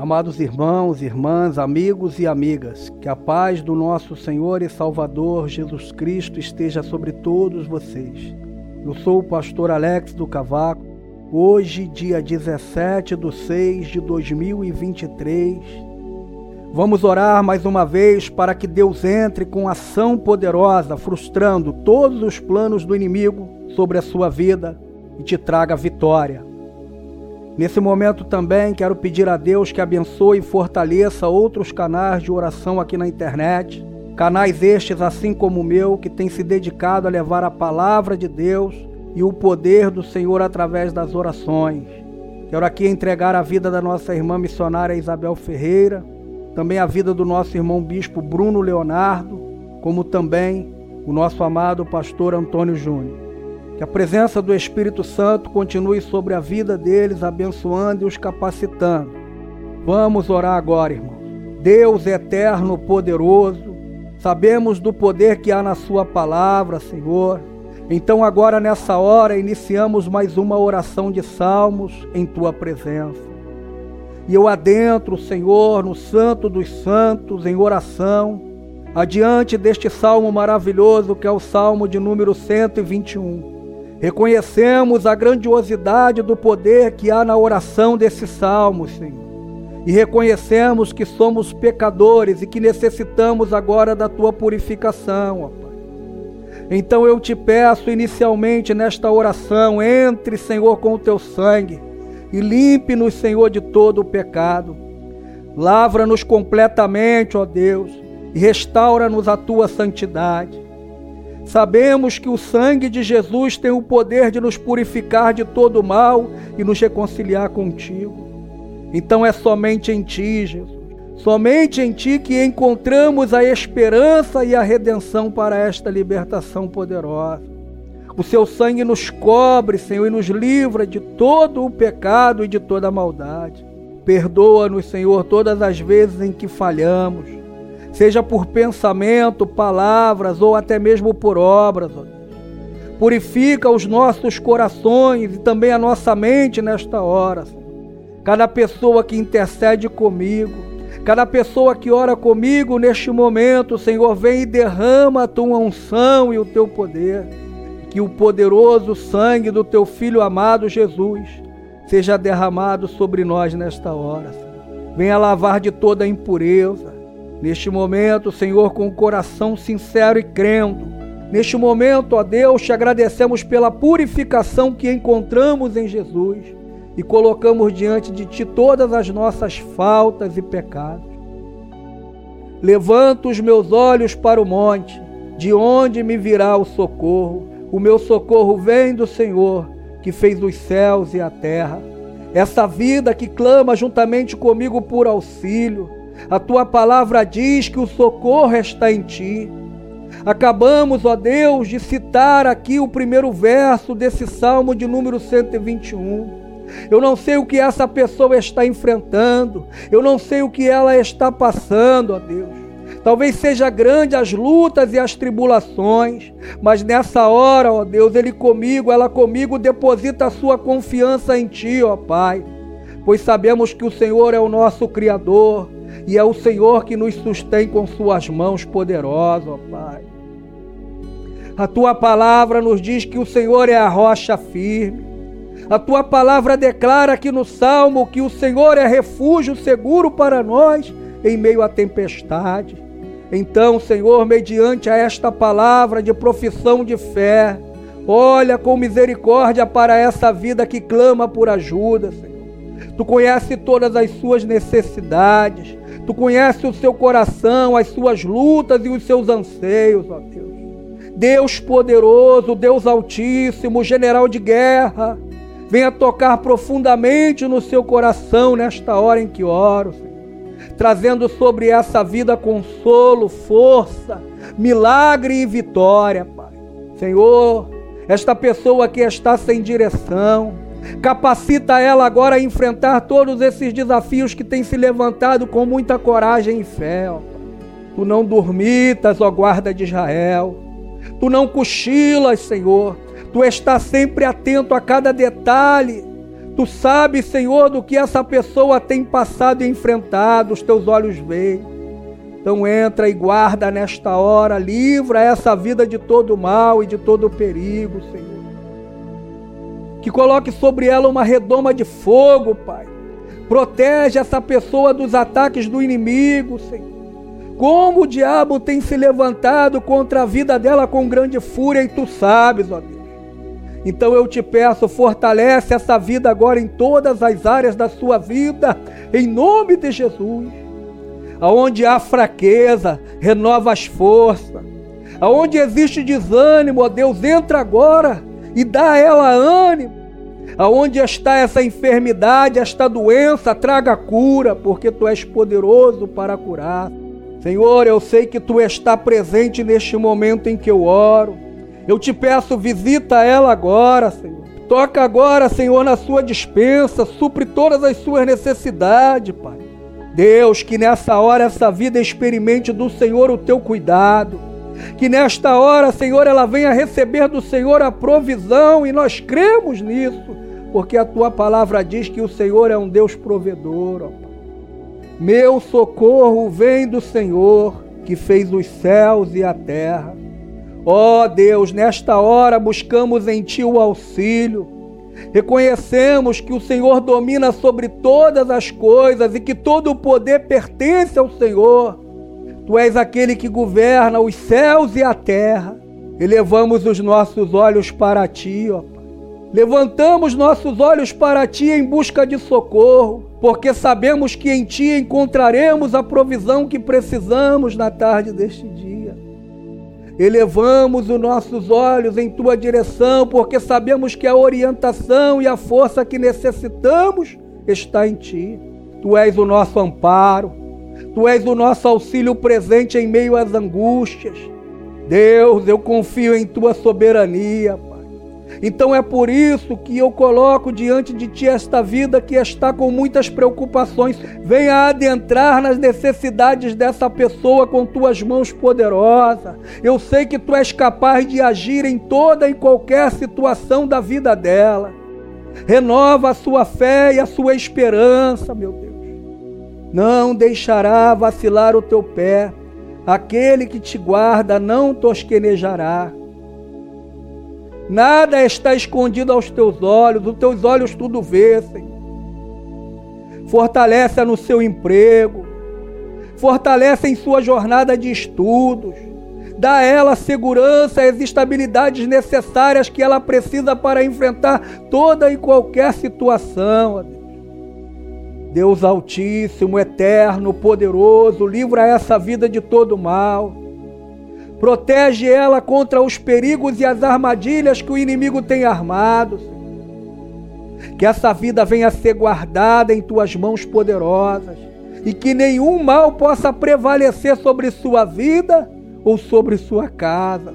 Amados irmãos, irmãs, amigos e amigas, que a paz do nosso Senhor e Salvador Jesus Cristo esteja sobre todos vocês. Eu sou o pastor Alex do Cavaco. Hoje, dia 17 de 6 de 2023, vamos orar mais uma vez para que Deus entre com ação poderosa, frustrando todos os planos do inimigo sobre a sua vida e te traga vitória. Nesse momento também quero pedir a Deus que abençoe e fortaleça outros canais de oração aqui na internet. Canais estes, assim como o meu, que tem se dedicado a levar a palavra de Deus e o poder do Senhor através das orações. Quero aqui entregar a vida da nossa irmã missionária Isabel Ferreira, também a vida do nosso irmão bispo Bruno Leonardo, como também o nosso amado pastor Antônio Júnior. Que a presença do Espírito Santo continue sobre a vida deles, abençoando e os capacitando. Vamos orar agora, irmão. Deus eterno, poderoso, sabemos do poder que há na Sua palavra, Senhor. Então, agora nessa hora, iniciamos mais uma oração de salmos em Tua presença. E eu adentro, Senhor, no Santo dos Santos, em oração, adiante deste salmo maravilhoso que é o salmo de número 121. Reconhecemos a grandiosidade do poder que há na oração desse salmo, Senhor. E reconhecemos que somos pecadores e que necessitamos agora da tua purificação, ó Pai. Então eu te peço inicialmente nesta oração, entre, Senhor, com o teu sangue e limpe-nos, Senhor, de todo o pecado. Lavra-nos completamente, ó Deus, e restaura-nos a tua santidade. Sabemos que o sangue de Jesus tem o poder de nos purificar de todo mal e nos reconciliar contigo. Então é somente em ti, Jesus, somente em ti que encontramos a esperança e a redenção para esta libertação poderosa. O seu sangue nos cobre, Senhor, e nos livra de todo o pecado e de toda a maldade. Perdoa-nos, Senhor, todas as vezes em que falhamos seja por pensamento, palavras ou até mesmo por obras. Purifica os nossos corações e também a nossa mente nesta hora. Cada pessoa que intercede comigo, cada pessoa que ora comigo neste momento, Senhor, vem e derrama a tua unção e o teu poder. Que o poderoso sangue do teu filho amado Jesus seja derramado sobre nós nesta hora. Venha lavar de toda impureza Neste momento, Senhor, com o coração sincero e crendo, neste momento, ó Deus, te agradecemos pela purificação que encontramos em Jesus e colocamos diante de Ti todas as nossas faltas e pecados. Levanto os meus olhos para o monte, de onde me virá o socorro. O meu socorro vem do Senhor, que fez os céus e a terra. Essa vida que clama juntamente comigo por auxílio, a tua palavra diz que o socorro está em ti. Acabamos, ó Deus, de citar aqui o primeiro verso desse salmo de número 121. Eu não sei o que essa pessoa está enfrentando, eu não sei o que ela está passando, ó Deus. Talvez seja grande as lutas e as tribulações, mas nessa hora, ó Deus, ele comigo, ela comigo deposita a sua confiança em ti, ó Pai. Pois sabemos que o Senhor é o nosso criador, e é o Senhor que nos sustém com suas mãos poderosas, ó Pai. A tua palavra nos diz que o Senhor é a rocha firme. A tua palavra declara aqui no Salmo que o Senhor é refúgio seguro para nós em meio à tempestade. Então, Senhor, mediante a esta palavra de profissão de fé, olha com misericórdia para essa vida que clama por ajuda, Senhor. Tu conhece todas as suas necessidades. Tu conheces o seu coração, as suas lutas e os seus anseios, ó Deus. Deus poderoso, Deus altíssimo, general de guerra, venha tocar profundamente no seu coração nesta hora em que oro, Senhor. trazendo sobre essa vida consolo, força, milagre e vitória, Pai. Senhor, esta pessoa que está sem direção, Capacita ela agora a enfrentar todos esses desafios que têm se levantado com muita coragem e fé. Ó. Tu não dormitas, ó guarda de Israel. Tu não cochilas, Senhor. Tu estás sempre atento a cada detalhe. Tu sabes, Senhor, do que essa pessoa tem passado e enfrentado, os teus olhos veem. Então entra e guarda nesta hora, livra essa vida de todo mal e de todo perigo, Senhor. Que coloque sobre ela uma redoma de fogo, Pai. Protege essa pessoa dos ataques do inimigo, Senhor. Como o diabo tem se levantado contra a vida dela com grande fúria, e tu sabes, ó Deus. Então eu te peço, fortalece essa vida agora em todas as áreas da sua vida, em nome de Jesus. Aonde há fraqueza, renova as forças. Aonde existe desânimo, ó Deus, entra agora e dá a ela ânimo. Aonde está essa enfermidade, esta doença, traga cura, porque tu és poderoso para curar. Senhor, eu sei que tu está presente neste momento em que eu oro. Eu te peço, visita ela agora, Senhor. Toca agora, Senhor, na sua dispensa, supre todas as suas necessidades, Pai. Deus, que nessa hora essa vida experimente do Senhor o teu cuidado. Que nesta hora, Senhor, ela venha receber do Senhor a provisão e nós cremos nisso, porque a tua palavra diz que o Senhor é um Deus provedor, ó Pai. Meu socorro vem do Senhor, que fez os céus e a terra. Ó Deus, nesta hora buscamos em Ti o auxílio. Reconhecemos que o Senhor domina sobre todas as coisas e que todo o poder pertence ao Senhor. Tu és aquele que governa os céus e a terra. Elevamos os nossos olhos para Ti, ó Pai. Levantamos nossos olhos para Ti em busca de socorro porque sabemos que em Ti encontraremos a provisão que precisamos na tarde deste dia. Elevamos os nossos olhos em Tua direção, porque sabemos que a orientação e a força que necessitamos está em Ti. Tu és o nosso amparo, Tu és o nosso auxílio presente em meio às angústias. Deus, eu confio em Tua soberania, então é por isso que eu coloco diante de ti esta vida que está com muitas preocupações. Venha adentrar nas necessidades dessa pessoa com tuas mãos poderosas. Eu sei que tu és capaz de agir em toda e qualquer situação da vida dela. Renova a sua fé e a sua esperança, meu Deus. Não deixará vacilar o teu pé. Aquele que te guarda não tosquenejará. Nada está escondido aos teus olhos, os teus olhos tudo vê, Senhor. Fortalece-a no seu emprego, fortalece em sua jornada de estudos, dá a ela segurança e as estabilidades necessárias que ela precisa para enfrentar toda e qualquer situação. Deus Altíssimo, Eterno, Poderoso, livra essa vida de todo mal. Protege ela contra os perigos e as armadilhas que o inimigo tem armado. Que essa vida venha a ser guardada em tuas mãos poderosas e que nenhum mal possa prevalecer sobre sua vida ou sobre sua casa.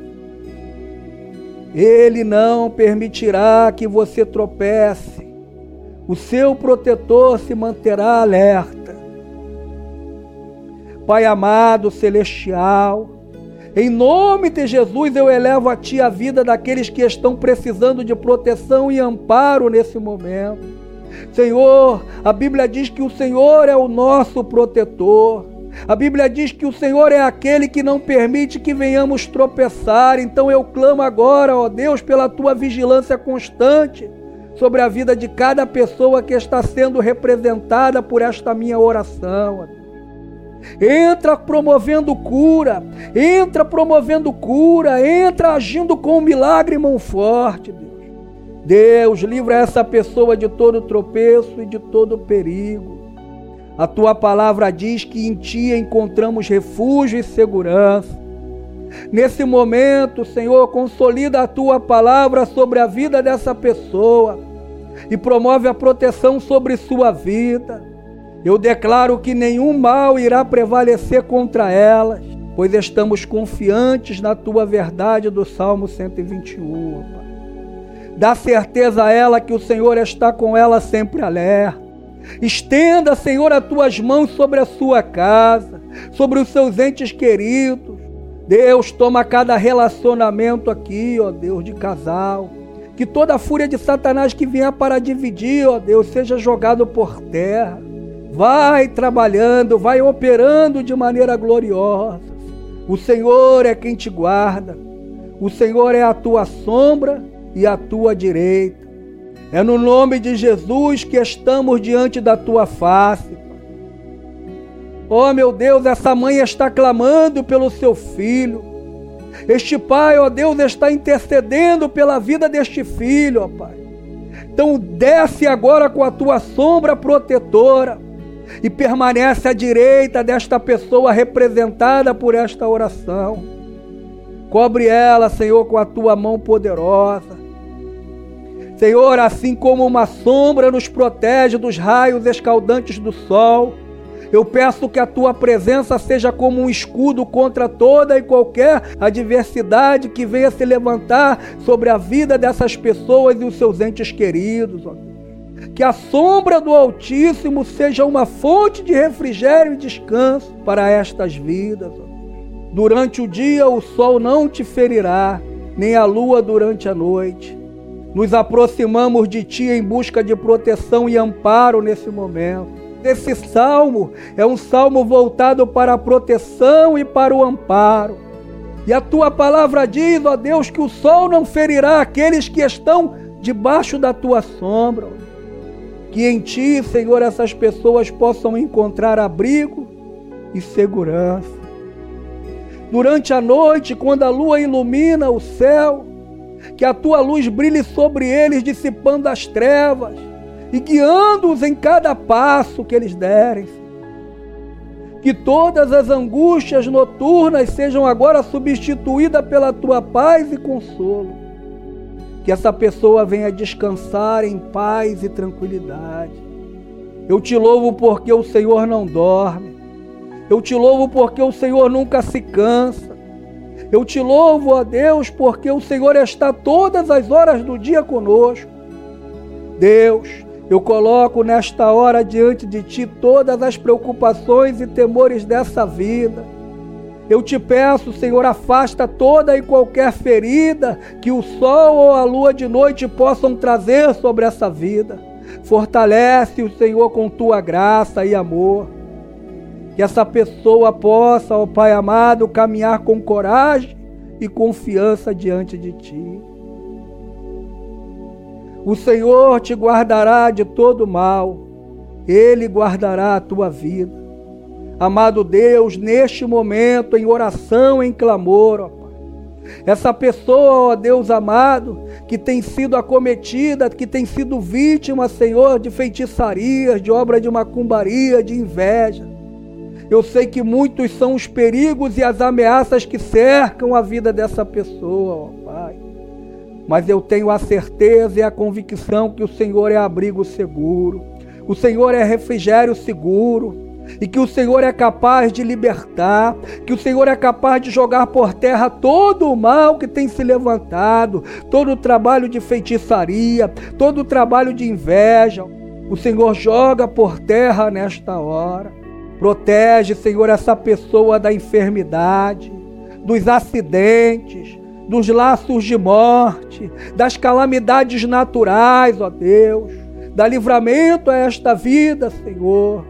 Ele não permitirá que você tropece. O seu protetor se manterá alerta. Pai amado celestial, em nome de Jesus, eu elevo a Ti a vida daqueles que estão precisando de proteção e amparo nesse momento. Senhor, a Bíblia diz que o Senhor é o nosso protetor. A Bíblia diz que o Senhor é aquele que não permite que venhamos tropeçar. Então eu clamo agora, ó Deus, pela tua vigilância constante sobre a vida de cada pessoa que está sendo representada por esta minha oração. Entra promovendo cura, entra promovendo cura, entra agindo com um milagre mão forte, Deus. Deus, livra essa pessoa de todo tropeço e de todo perigo. A tua palavra diz que em ti encontramos refúgio e segurança. Nesse momento, Senhor, consolida a tua palavra sobre a vida dessa pessoa e promove a proteção sobre sua vida. Eu declaro que nenhum mal irá prevalecer contra elas, pois estamos confiantes na tua verdade do Salmo 121. Pai. Dá certeza a ela que o Senhor está com ela sempre alerta. Estenda, Senhor, as tuas mãos sobre a sua casa, sobre os seus entes queridos. Deus, toma cada relacionamento aqui, ó Deus, de casal Que toda a fúria de Satanás que vier para dividir, ó Deus, seja jogado por terra. Vai trabalhando, vai operando de maneira gloriosa. O Senhor é quem te guarda. O Senhor é a tua sombra e a tua direita. É no nome de Jesus que estamos diante da tua face. Oh meu Deus, essa mãe está clamando pelo seu filho. Este pai, ó Deus, está intercedendo pela vida deste filho, ó Pai. Então desce agora com a tua sombra protetora e permanece à direita desta pessoa representada por esta oração. Cobre ela, Senhor, com a tua mão poderosa. Senhor, assim como uma sombra nos protege dos raios escaldantes do sol, eu peço que a tua presença seja como um escudo contra toda e qualquer adversidade que venha se levantar sobre a vida dessas pessoas e os seus entes queridos. Ó. Que a sombra do Altíssimo seja uma fonte de refrigério e descanso para estas vidas. Ó. Durante o dia o sol não te ferirá, nem a lua durante a noite. Nos aproximamos de ti em busca de proteção e amparo nesse momento. Esse salmo é um salmo voltado para a proteção e para o amparo. E a tua palavra diz, ó Deus, que o sol não ferirá aqueles que estão debaixo da tua sombra. Que em ti, Senhor, essas pessoas possam encontrar abrigo e segurança. Durante a noite, quando a lua ilumina o céu, que a tua luz brilhe sobre eles, dissipando as trevas e guiando-os em cada passo que eles derem. Que todas as angústias noturnas sejam agora substituídas pela tua paz e consolo. Que essa pessoa venha descansar em paz e tranquilidade. Eu te louvo porque o Senhor não dorme. Eu te louvo porque o Senhor nunca se cansa. Eu te louvo, ó Deus, porque o Senhor está todas as horas do dia conosco. Deus, eu coloco nesta hora diante de ti todas as preocupações e temores dessa vida. Eu te peço, Senhor, afasta toda e qualquer ferida que o sol ou a lua de noite possam trazer sobre essa vida. Fortalece o Senhor com tua graça e amor. Que essa pessoa possa, ó Pai amado, caminhar com coragem e confiança diante de ti. O Senhor te guardará de todo mal, Ele guardará a tua vida. Amado Deus, neste momento, em oração, em clamor, ó Pai. Essa pessoa, ó Deus amado, que tem sido acometida, que tem sido vítima, Senhor, de feitiçarias, de obra de macumbaria, de inveja. Eu sei que muitos são os perigos e as ameaças que cercam a vida dessa pessoa, ó mas eu tenho a certeza e a convicção que o Senhor é abrigo seguro, o Senhor é refrigério seguro, e que o Senhor é capaz de libertar, que o Senhor é capaz de jogar por terra todo o mal que tem se levantado, todo o trabalho de feitiçaria, todo o trabalho de inveja. O Senhor joga por terra nesta hora. Protege, Senhor, essa pessoa da enfermidade, dos acidentes, dos laços de morte, das calamidades naturais, ó Deus, dá livramento a esta vida, Senhor.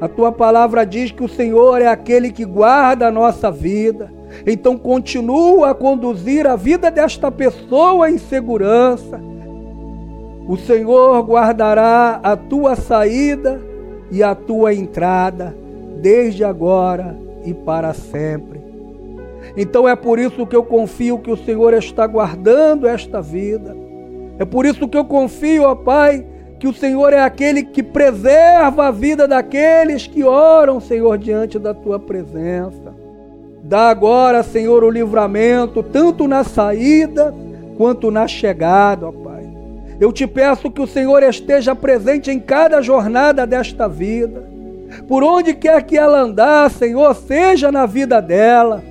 A tua palavra diz que o Senhor é aquele que guarda a nossa vida. Então continua a conduzir a vida desta pessoa em segurança. O Senhor guardará a tua saída e a tua entrada, desde agora e para sempre. Então é por isso que eu confio que o Senhor está guardando esta vida. É por isso que eu confio, ó Pai, que o Senhor é aquele que preserva a vida daqueles que oram, Senhor, diante da tua presença. Dá agora, Senhor, o livramento, tanto na saída quanto na chegada, ó Pai. Eu te peço que o Senhor esteja presente em cada jornada desta vida. Por onde quer que ela andar, Senhor, seja na vida dela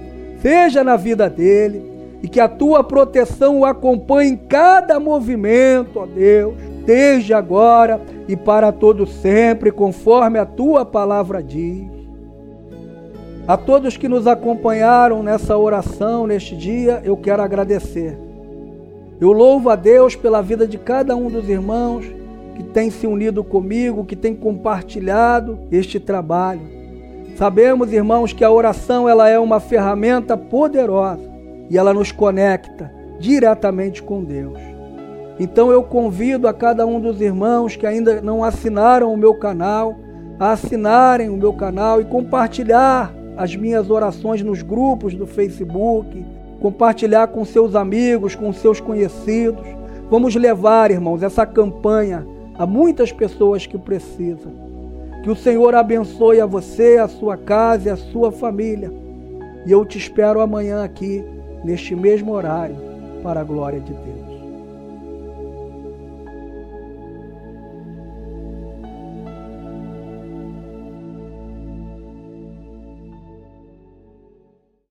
seja na vida dele e que a tua proteção o acompanhe em cada movimento, ó Deus, desde agora e para todo sempre, conforme a tua palavra diz. A todos que nos acompanharam nessa oração neste dia, eu quero agradecer. Eu louvo a Deus pela vida de cada um dos irmãos que tem se unido comigo, que tem compartilhado este trabalho. Sabemos, irmãos, que a oração ela é uma ferramenta poderosa e ela nos conecta diretamente com Deus. Então eu convido a cada um dos irmãos que ainda não assinaram o meu canal a assinarem o meu canal e compartilhar as minhas orações nos grupos do Facebook, compartilhar com seus amigos, com seus conhecidos. Vamos levar, irmãos, essa campanha a muitas pessoas que precisam. Que o Senhor abençoe a você, a sua casa e a sua família. E eu te espero amanhã aqui, neste mesmo horário, para a glória de Deus.